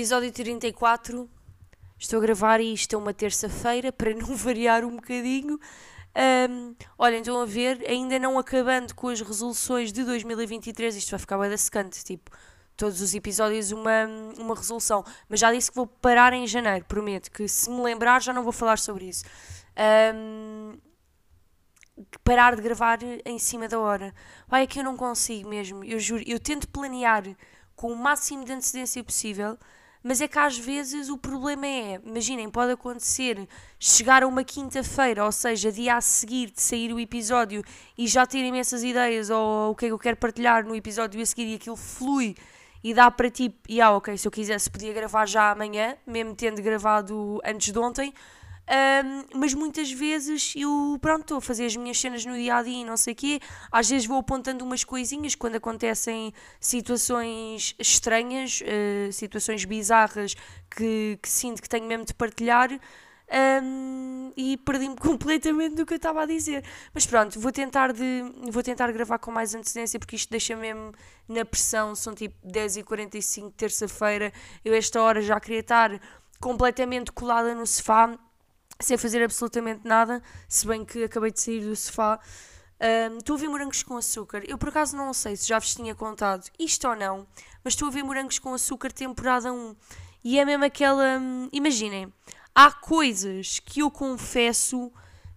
Episódio 34. Estou a gravar isto é uma terça-feira para não variar um bocadinho. Um, olhem, estão a ver, ainda não acabando com as resoluções de 2023, isto vai ficar bem da secante, tipo, todos os episódios uma, uma resolução. Mas já disse que vou parar em janeiro, prometo que se me lembrar já não vou falar sobre isso. Um, parar de gravar em cima da hora. Vai, é que eu não consigo mesmo, eu juro. Eu tento planear com o máximo de antecedência possível, mas é que às vezes o problema é, imaginem, pode acontecer chegar a uma quinta-feira, ou seja, dia a seguir de sair o episódio e já ter imensas ideias ou o que é que eu quero partilhar no episódio a seguir e aquilo flui e dá para ti, e ah, ok, se eu quisesse podia gravar já amanhã, mesmo tendo gravado antes de ontem, um, mas muitas vezes eu, pronto, estou a fazer as minhas cenas no dia a dia e não sei o quê. Às vezes vou apontando umas coisinhas quando acontecem situações estranhas, uh, situações bizarras que, que, sinto que tenho mesmo de partilhar. Um, e perdi-me completamente do que eu estava a dizer. Mas pronto, vou tentar, de, vou tentar gravar com mais antecedência porque isto deixa mesmo na pressão. São tipo 10h45, terça-feira. Eu, esta hora, já queria estar completamente colada no sofá sem fazer absolutamente nada, se bem que acabei de sair do sofá. Um, estou a ver morangos com açúcar. Eu por acaso não sei se já vos tinha contado isto ou não, mas estou a ver morangos com açúcar temporada 1. E é mesmo aquela. Hum, imaginem, há coisas que eu confesso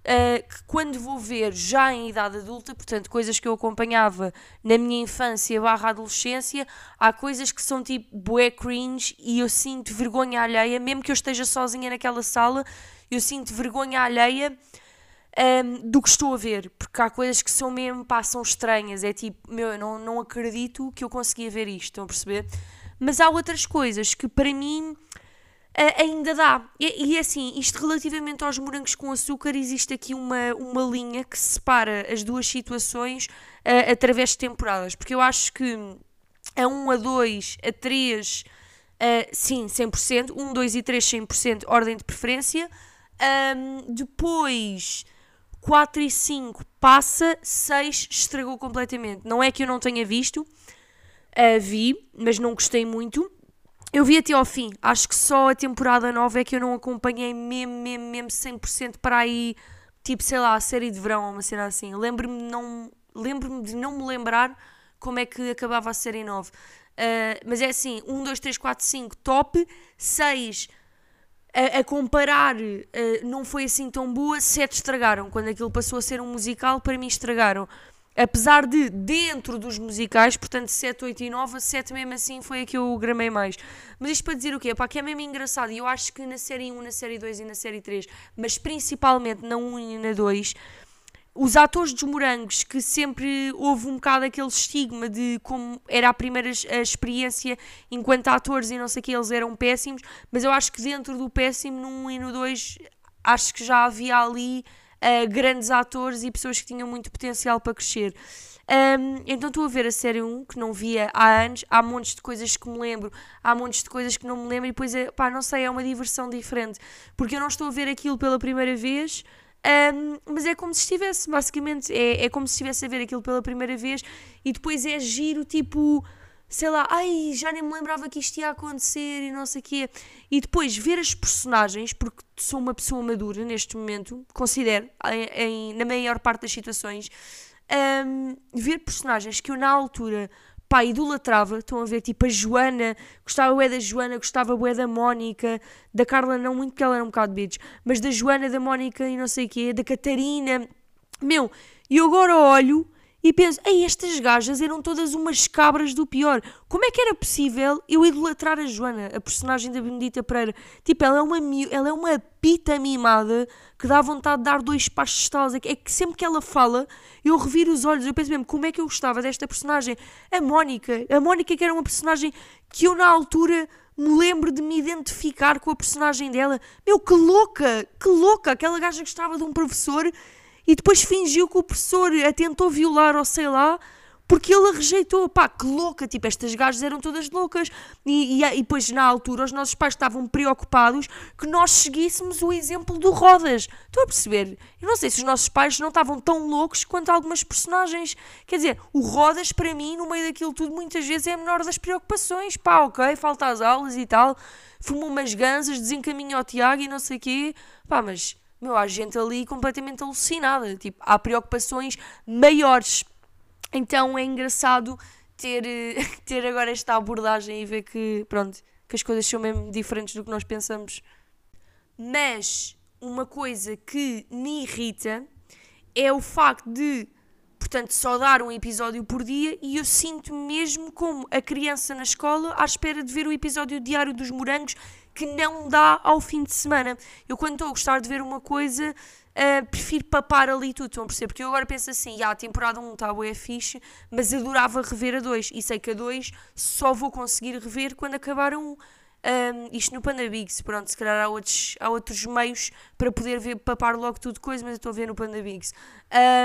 Uh, que quando vou ver já em idade adulta, portanto, coisas que eu acompanhava na minha infância barra adolescência, há coisas que são tipo bué cringe e eu sinto vergonha alheia, mesmo que eu esteja sozinha naquela sala, eu sinto vergonha alheia um, do que estou a ver, porque há coisas que são mesmo, são estranhas, é tipo, meu, eu não, não acredito que eu conseguia ver isto, estão a perceber? Mas há outras coisas que para mim Uh, ainda dá. E, e, assim, isto relativamente aos morangos com açúcar, existe aqui uma, uma linha que separa as duas situações uh, através de temporadas. Porque eu acho que a 1, a 2, a 3, uh, sim, 100%. 1, 2 e 3, 100%, ordem de preferência. Um, depois, 4 e 5 passa, 6 estragou completamente. Não é que eu não tenha visto, uh, vi, mas não gostei muito. Eu vi até ao fim, acho que só a temporada 9 é que eu não acompanhei mesmo, mesmo, mesmo 100% para aí, tipo, sei lá, a série de verão ou uma cena assim. Lembro-me não, lembro de não me lembrar como é que acabava a série 9. Uh, mas é assim, 1, 2, 3, 4, 5, top, 6 a, a comparar uh, não foi assim tão boa, 7 estragaram. Quando aquilo passou a ser um musical, para mim estragaram. Apesar de, dentro dos musicais, portanto 7, 8 e 9, 7 mesmo assim foi a que eu gramei mais. Mas isto para dizer o quê? Pá, que é mesmo engraçado. E eu acho que na série 1, na série 2 e na série 3, mas principalmente na 1 e na 2, os atores dos morangos, que sempre houve um bocado aquele estigma de como era a primeira a experiência enquanto atores e não sei o que, eles eram péssimos, mas eu acho que dentro do péssimo, no 1 e no 2, acho que já havia ali uh, grandes atores e pessoas que tinham muito potencial para crescer. Um, então estou a ver a série 1, que não via há anos, há montes de coisas que me lembro, há montes de coisas que não me lembro, e depois, é, pá, não sei, é uma diversão diferente, porque eu não estou a ver aquilo pela primeira vez, um, mas é como se estivesse, basicamente, é, é como se estivesse a ver aquilo pela primeira vez e depois é giro, tipo, sei lá, ai, já nem me lembrava que isto ia acontecer e não sei o quê. E depois ver as personagens, porque sou uma pessoa madura neste momento, considero, em, na maior parte das situações, um, ver personagens que eu na altura pá, idolatrava, estão a ver, tipo a Joana, gostava bué da Joana, gostava bué da Mónica, da Carla não muito porque ela era um bocado bitch, mas da Joana, da Mónica e não sei o quê, da Catarina, meu, e agora olho e penso, ei, estas gajas eram todas umas cabras do pior. Como é que era possível eu idolatrar a Joana, a personagem da Benedita Pereira? Tipo, ela é uma, ela é uma pita mimada que dá vontade de dar dois passos de estalos. É que sempre que ela fala, eu reviro os olhos. Eu penso mesmo, como é que eu gostava desta personagem? A Mónica. A Mónica que era uma personagem que eu na altura me lembro de me identificar com a personagem dela. Meu, que louca! Que louca! Aquela gaja gostava de um professor e depois fingiu que o professor a tentou violar ou sei lá, porque ele a rejeitou. Pá, que louca, tipo, estas gajas eram todas loucas. E, e, e depois, na altura, os nossos pais estavam preocupados que nós seguíssemos o exemplo do Rodas. Estou a perceber? Eu não sei se os nossos pais não estavam tão loucos quanto algumas personagens. Quer dizer, o Rodas, para mim, no meio daquilo tudo, muitas vezes é a menor das preocupações. Pá, ok, falta às aulas e tal. Fumou umas gansas, desencaminha o Tiago e não sei o quê. Pá, mas, meu, há gente ali completamente alucinada. Tipo, há preocupações maiores então é engraçado ter, ter agora esta abordagem e ver que, pronto, que as coisas são mesmo diferentes do que nós pensamos. Mas uma coisa que me irrita é o facto de, portanto, só dar um episódio por dia e eu sinto mesmo como a criança na escola à espera de ver o episódio diário dos morangos que não dá ao fim de semana. Eu, quando estou a gostar de ver uma coisa, Uh, prefiro papar ali tudo, estão a perceber? Porque eu agora penso assim, ah, a temporada 1 está boa, é fixe, mas adorava rever a 2 e sei que a 2 só vou conseguir rever quando acabar a 1. Um, isto no Panda Bigs, pronto, se calhar há outros, há outros meios para poder ver, papar logo tudo coisa, mas eu estou a ver no Panda Bigs.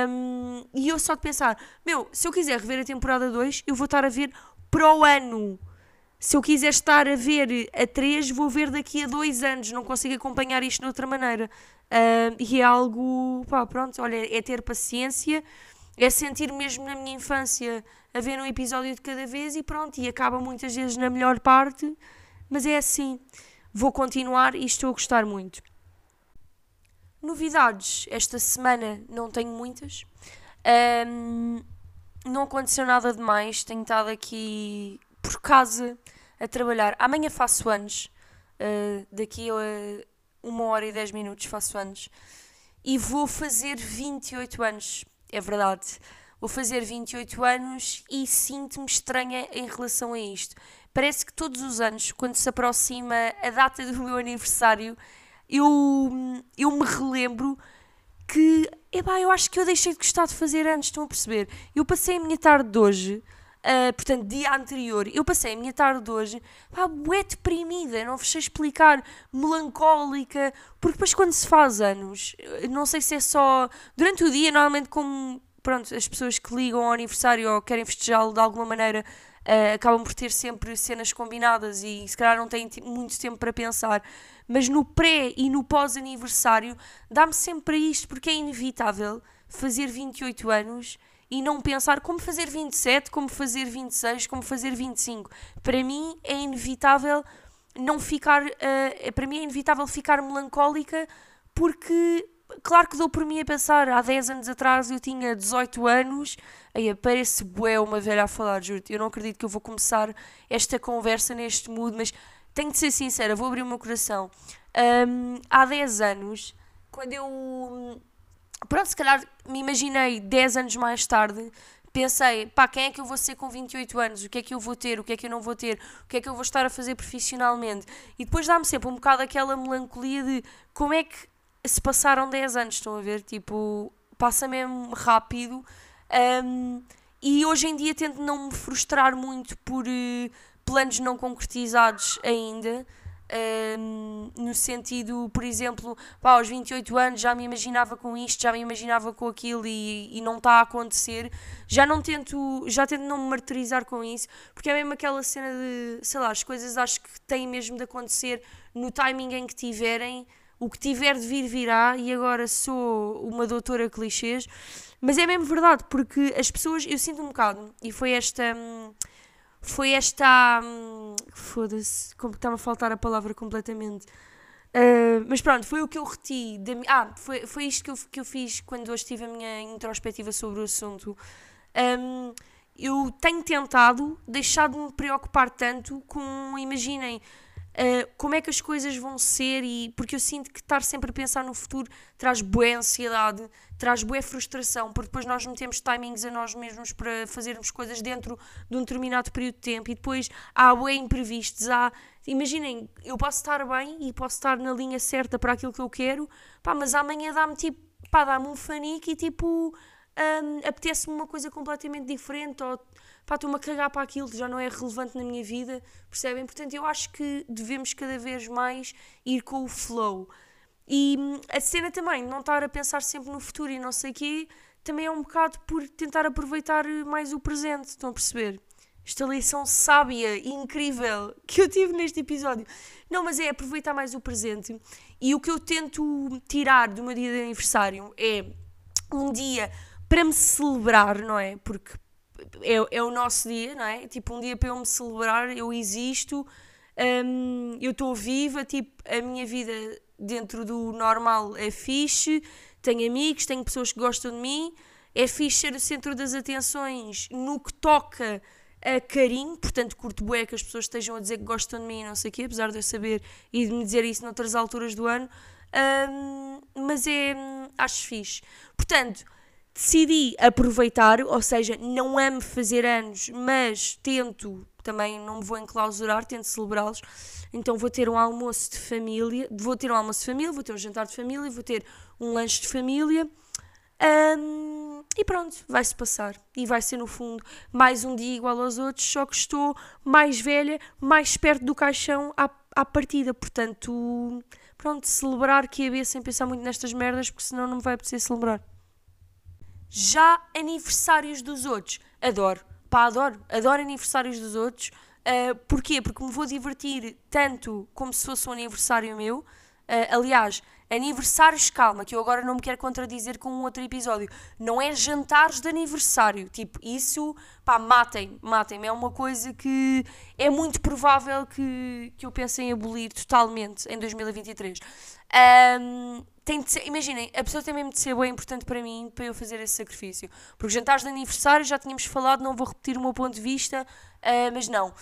Um, e eu só de pensar, meu, se eu quiser rever a temporada 2, eu vou estar a ver para o ano. Se eu quiser estar a ver a 3, vou ver daqui a 2 anos, não consigo acompanhar isto de outra maneira. Uh, e é algo, pá, pronto, olha, é ter paciência, é sentir mesmo na minha infância a ver um episódio de cada vez e pronto, e acaba muitas vezes na melhor parte, mas é assim. Vou continuar e estou a gostar muito. Novidades, esta semana não tenho muitas. Um, não aconteceu nada demais, tenho estado aqui por casa a trabalhar. Amanhã faço anos, uh, daqui a uma hora e dez minutos faço anos e vou fazer 28 anos, é verdade. Vou fazer 28 anos e sinto-me estranha em relação a isto. Parece que todos os anos, quando se aproxima a data do meu aniversário, eu, eu me relembro que, epá, eu acho que eu deixei de gostar de fazer antes, estão a perceber? Eu passei a minha tarde de hoje Uh, portanto, dia anterior, eu passei a minha tarde de hoje, pá, bué deprimida, não vos sei explicar, melancólica, porque depois quando se faz anos, não sei se é só, durante o dia, normalmente como, pronto, as pessoas que ligam ao aniversário ou querem festejá-lo de alguma maneira, uh, acabam por ter sempre cenas combinadas e se calhar não têm muito tempo para pensar, mas no pré e no pós-aniversário, dá-me sempre isto, porque é inevitável fazer 28 anos e não pensar como fazer 27, como fazer 26, como fazer 25. Para mim é inevitável não ficar, uh, para mim é inevitável ficar melancólica porque claro que dou por mim a pensar, há 10 anos atrás eu tinha 18 anos, aí parece bué uma velha a falar, juro eu não acredito que eu vou começar esta conversa neste mood, mas tenho de ser sincera, vou abrir o meu coração. Um, há 10 anos, quando eu pronto, se calhar me imaginei 10 anos mais tarde, pensei, pá, quem é que eu vou ser com 28 anos? O que é que eu vou ter? O que é que eu não vou ter? O que é que eu vou estar a fazer profissionalmente? E depois dá-me sempre um bocado aquela melancolia de como é que se passaram 10 anos, estão a ver? Tipo, passa mesmo rápido. Um, e hoje em dia tento não me frustrar muito por uh, planos não concretizados ainda. Um, no sentido, por exemplo, pá, aos 28 anos já me imaginava com isto, já me imaginava com aquilo e, e não está a acontecer, já não tento, já tento não me martirizar com isso, porque é mesmo aquela cena de, sei lá, as coisas acho que têm mesmo de acontecer no timing em que tiverem, o que tiver de vir virá, e agora sou uma doutora clichês, mas é mesmo verdade, porque as pessoas, eu sinto um bocado, e foi esta. Hum, foi esta. Hum, Foda-se, como está-me a faltar a palavra completamente. Uh, mas pronto, foi o que eu reti. Ah, foi, foi isto que eu, que eu fiz quando hoje tive a minha introspectiva sobre o assunto. Um, eu tenho tentado deixar de me preocupar tanto com, imaginem, uh, como é que as coisas vão ser e porque eu sinto que estar sempre a pensar no futuro traz boa ansiedade, traz boa frustração, porque depois nós metemos timings a nós mesmos para fazermos coisas dentro de um determinado período de tempo e depois há bué imprevistos, há... Imaginem, eu posso estar bem e posso estar na linha certa para aquilo que eu quero, pá, mas amanhã dá-me tipo, pá, dá-me um fanico e tipo, um, apetece-me uma coisa completamente diferente ou pá, estou-me a cagar para aquilo, já não é relevante na minha vida, percebem? Portanto, eu acho que devemos cada vez mais ir com o flow. E hum, a cena também, não estar a pensar sempre no futuro e não sei o quê, também é um bocado por tentar aproveitar mais o presente, estão a perceber? Esta lição sábia e incrível que eu tive neste episódio. Não, mas é aproveitar mais o presente. E o que eu tento tirar do meu dia de aniversário é um dia para me celebrar, não é? Porque é, é o nosso dia, não é? Tipo, um dia para eu me celebrar, eu existo, um, eu estou viva, tipo, a minha vida dentro do normal é fixe, tenho amigos, tenho pessoas que gostam de mim, é fixe ser o centro das atenções no que toca a carinho, portanto curto bué que as pessoas estejam a dizer que gostam de mim não sei o quê, apesar de eu saber e de me dizer isso noutras alturas do ano, um, mas é, acho fixe. Portanto, decidi aproveitar, ou seja, não amo fazer anos, mas tento, também não me vou enclausurar, tento celebrá-los. Então vou ter um almoço de família, vou ter um almoço de família, vou ter um jantar de família, vou ter um lanche de família. Um, e pronto, vai-se passar. E vai ser, no fundo, mais um dia igual aos outros, só que estou mais velha, mais perto do caixão à, à partida. Portanto, pronto, celebrar que ia sem pensar muito nestas merdas, porque senão não me vai apetecer celebrar. Já aniversários dos outros, adoro. Pá, adoro. Adoro aniversários dos outros. Uh, porquê? Porque me vou divertir tanto como se fosse um aniversário meu. Uh, aliás, aniversários, calma, que eu agora não me quero contradizer com um outro episódio. Não é jantares de aniversário. Tipo, isso, pá, matem, matem-me. É uma coisa que é muito provável que, que eu pense em abolir totalmente em 2023. Um, tem de ser, imaginem, a pessoa tem mesmo de ser bem importante para mim para eu fazer esse sacrifício. Porque jantares de aniversário já tínhamos falado, não vou repetir o meu ponto de vista, uh, mas não.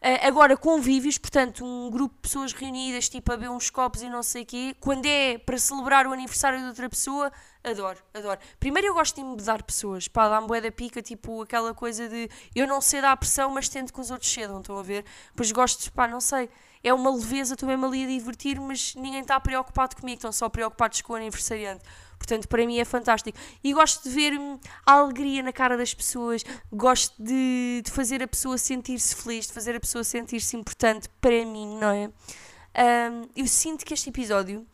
Uh, agora, convívios, portanto, um grupo de pessoas reunidas, tipo a beber uns copos e não sei o quê, quando é para celebrar o aniversário de outra pessoa, adoro, adoro. Primeiro eu gosto de embedar pessoas, pá, dar-me bué da pica, tipo aquela coisa de eu não sei dar pressão, mas tento que os outros cedam, estão a ver? Pois gosto, pá, não sei é uma leveza, estou mesmo ali a divertir, mas ninguém está preocupado comigo, estão só preocupados com o aniversariante. Portanto, para mim é fantástico. E gosto de ver hum, a alegria na cara das pessoas, gosto de, de fazer a pessoa sentir-se feliz, de fazer a pessoa sentir-se importante para mim, não é? Um, eu sinto que este episódio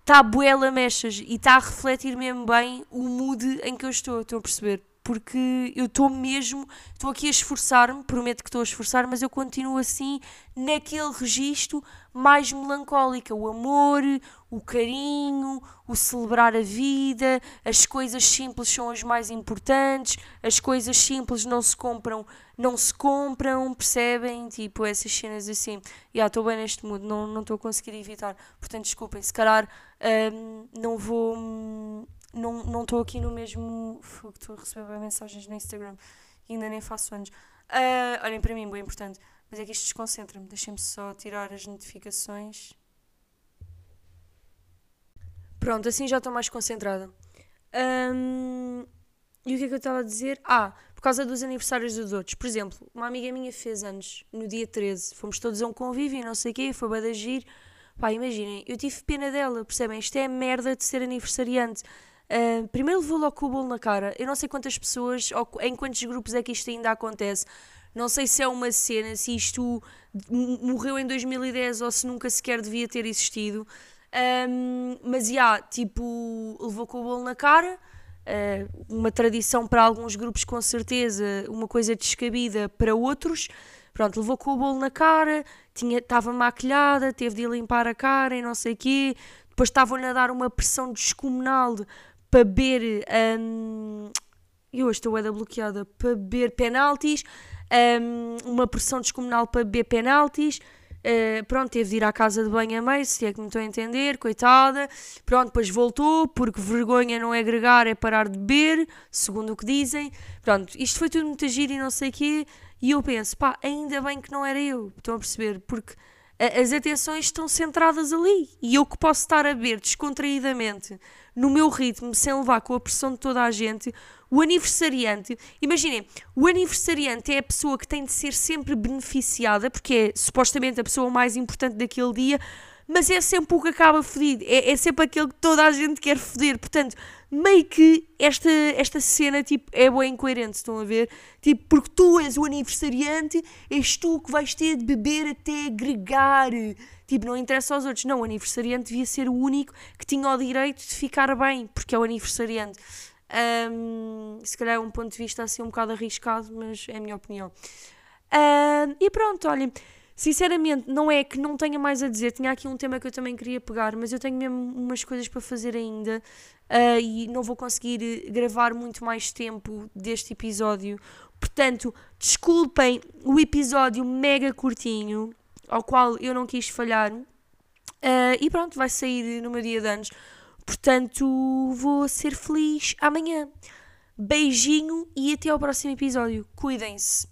está boela mechas e está a refletir mesmo bem o mood em que eu estou, estão a perceber? Porque eu estou mesmo, estou aqui a esforçar-me, prometo que estou a esforçar, mas eu continuo assim naquele registro mais melancólico, o amor, o carinho, o celebrar a vida, as coisas simples são as mais importantes, as coisas simples não se compram, não se compram, percebem? Tipo, essas cenas assim. Já estou bem neste mood, não estou a conseguir evitar. Portanto, desculpem, se calhar um, não vou não estou aqui no mesmo. Estou a receber mensagens no Instagram ainda nem faço anos. Uh, olhem para mim, bem importante. Mas é que isto desconcentra-me. Deixem-me só tirar as notificações. Pronto, assim já estou mais concentrada. Um, e o que é que eu estava a dizer? Ah, por causa dos aniversários dos outros. Por exemplo, uma amiga minha fez anos no dia 13. Fomos todos a um convívio e não sei o quê, foi bem agir. Pá, imaginem, eu tive pena dela, percebem? Isto é merda de ser aniversariante. Uh, primeiro levou logo com o bolo na cara. Eu não sei quantas pessoas, ou em quantos grupos é que isto ainda acontece. Não sei se é uma cena, se isto morreu em 2010 ou se nunca sequer devia ter existido. Um, mas já, yeah, tipo, levou com o bolo na cara. Uh, uma tradição para alguns grupos, com certeza, uma coisa descabida para outros. Pronto, levou com o bolo na cara, estava maquilhada, teve de limpar a cara e não sei o quê. Depois estavam-lhe a dar uma pressão descomunal para beber. Um, eu hoje estou da bloqueada. Para beber penaltis, um, uma pressão descomunal para beber penaltis. Uh, pronto, teve de ir à casa de banho a meio, se é que me estou a entender, coitada. Pronto, depois voltou, porque vergonha não é agregar, é parar de beber, segundo o que dizem. Pronto, isto foi tudo muito giro e não sei o quê. E eu penso, pá, ainda bem que não era eu, estão a perceber? Porque as atenções estão centradas ali. E eu que posso estar a ver descontraídamente no meu ritmo, sem levar com a pressão de toda a gente, o aniversariante, imaginem, o aniversariante é a pessoa que tem de ser sempre beneficiada, porque é supostamente a pessoa mais importante daquele dia, mas é sempre o que acaba fodido, é, é sempre aquele que toda a gente quer foder, portanto, meio que esta, esta cena tipo, é bem incoerente, estão a ver? Tipo, porque tu és o aniversariante, és tu que vais ter de beber até agregar. Tipo, não interessa aos outros. Não, o aniversariante devia ser o único que tinha o direito de ficar bem, porque é o aniversariante. Um, se calhar é um ponto de vista assim um bocado arriscado, mas é a minha opinião. Um, e pronto, olhem, sinceramente, não é que não tenha mais a dizer. Tinha aqui um tema que eu também queria pegar, mas eu tenho mesmo umas coisas para fazer ainda uh, e não vou conseguir gravar muito mais tempo deste episódio. Portanto, desculpem o episódio mega curtinho, ao qual eu não quis falhar. Uh, e pronto, vai sair no meu dia de anos. Portanto, vou ser feliz amanhã. Beijinho e até ao próximo episódio. Cuidem-se.